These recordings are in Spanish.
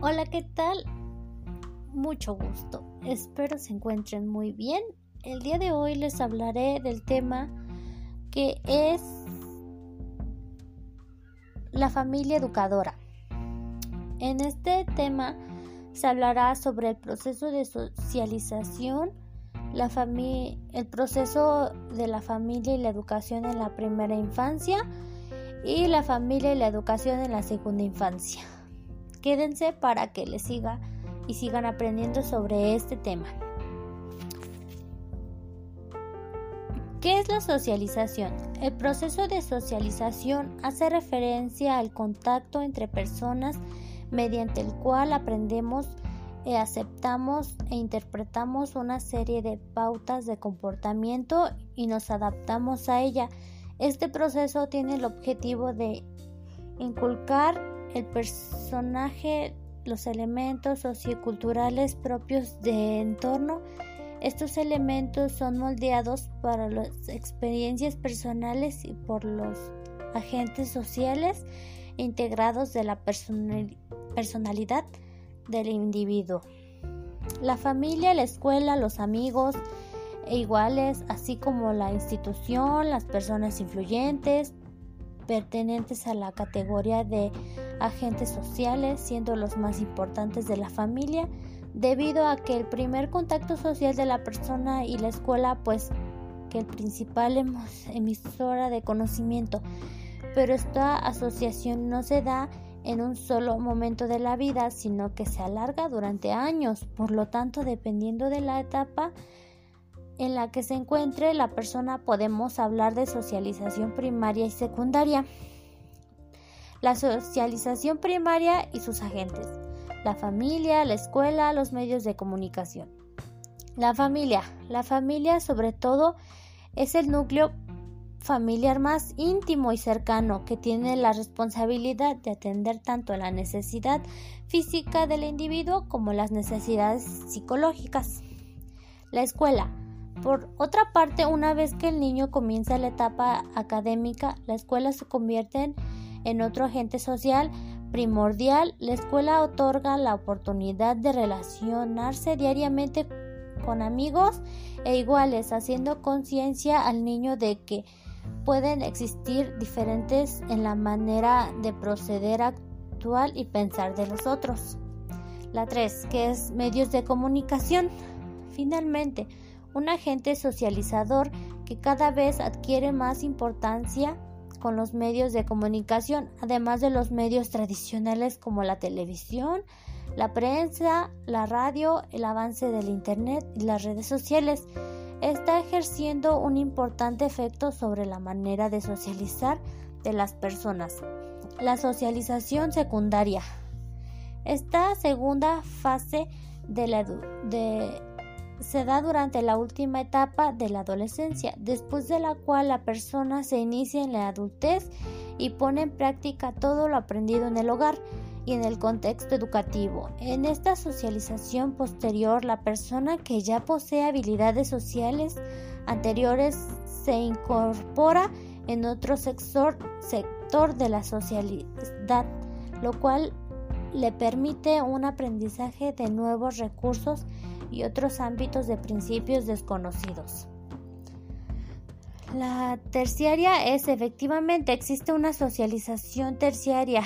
Hola, ¿qué tal? Mucho gusto. Espero se encuentren muy bien. El día de hoy les hablaré del tema que es la familia educadora. En este tema se hablará sobre el proceso de socialización, la el proceso de la familia y la educación en la primera infancia y la familia y la educación en la segunda infancia. Quédense para que les siga y sigan aprendiendo sobre este tema. ¿Qué es la socialización? El proceso de socialización hace referencia al contacto entre personas mediante el cual aprendemos, e aceptamos e interpretamos una serie de pautas de comportamiento y nos adaptamos a ella. Este proceso tiene el objetivo de inculcar el personaje, los elementos socioculturales propios de entorno. Estos elementos son moldeados para las experiencias personales y por los agentes sociales integrados de la personalidad del individuo. La familia, la escuela, los amigos e iguales, así como la institución, las personas influyentes, pertenentes a la categoría de agentes sociales, siendo los más importantes de la familia, debido a que el primer contacto social de la persona y la escuela, pues que el principal emisora de conocimiento, pero esta asociación no se da en un solo momento de la vida, sino que se alarga durante años, por lo tanto, dependiendo de la etapa, en la que se encuentre la persona podemos hablar de socialización primaria y secundaria. La socialización primaria y sus agentes. La familia, la escuela, los medios de comunicación. La familia. La familia sobre todo es el núcleo familiar más íntimo y cercano que tiene la responsabilidad de atender tanto la necesidad física del individuo como las necesidades psicológicas. La escuela por otra parte, una vez que el niño comienza la etapa académica, la escuela se convierte en otro agente social primordial. La escuela otorga la oportunidad de relacionarse diariamente con amigos e iguales, haciendo conciencia al niño de que pueden existir diferentes en la manera de proceder actual y pensar de los otros. La 3, que es medios de comunicación. Finalmente, un agente socializador que cada vez adquiere más importancia con los medios de comunicación, además de los medios tradicionales como la televisión, la prensa, la radio, el avance del Internet y las redes sociales, está ejerciendo un importante efecto sobre la manera de socializar de las personas. La socialización secundaria. Esta segunda fase de la, de se da durante la última etapa de la adolescencia, después de la cual la persona se inicia en la adultez y pone en práctica todo lo aprendido en el hogar y en el contexto educativo. En esta socialización posterior, la persona que ya posee habilidades sociales anteriores se incorpora en otro sector, sector de la socialidad, lo cual le permite un aprendizaje de nuevos recursos y otros ámbitos de principios desconocidos. La terciaria es efectivamente existe una socialización terciaria,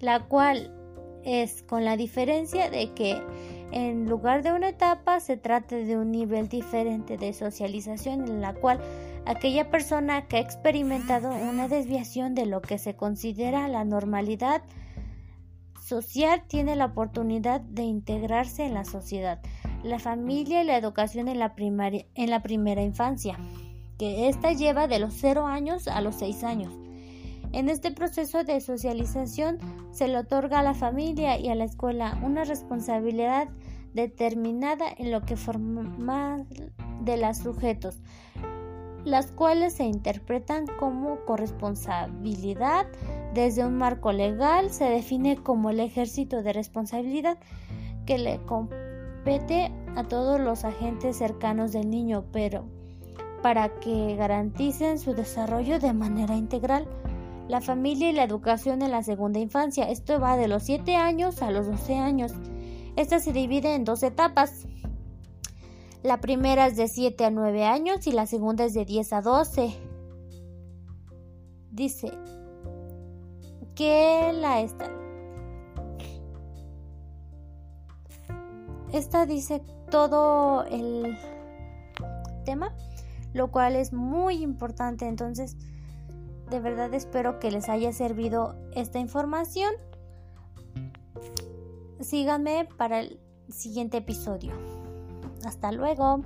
la cual es con la diferencia de que en lugar de una etapa se trate de un nivel diferente de socialización en la cual aquella persona que ha experimentado una desviación de lo que se considera la normalidad social tiene la oportunidad de integrarse en la sociedad, la familia y la educación en la, en la primera infancia, que ésta lleva de los 0 años a los 6 años. En este proceso de socialización se le otorga a la familia y a la escuela una responsabilidad determinada en lo que forma de los sujetos, las cuales se interpretan como corresponsabilidad desde un marco legal, se define como el ejército de responsabilidad que le compete a todos los agentes cercanos del niño, pero para que garanticen su desarrollo de manera integral. La familia y la educación en la segunda infancia. Esto va de los 7 años a los 12 años. Esta se divide en dos etapas. La primera es de 7 a 9 años y la segunda es de 10 a 12. Dice que la esta. Esta dice todo el tema, lo cual es muy importante. Entonces, de verdad espero que les haya servido esta información. Síganme para el siguiente episodio. Hasta luego.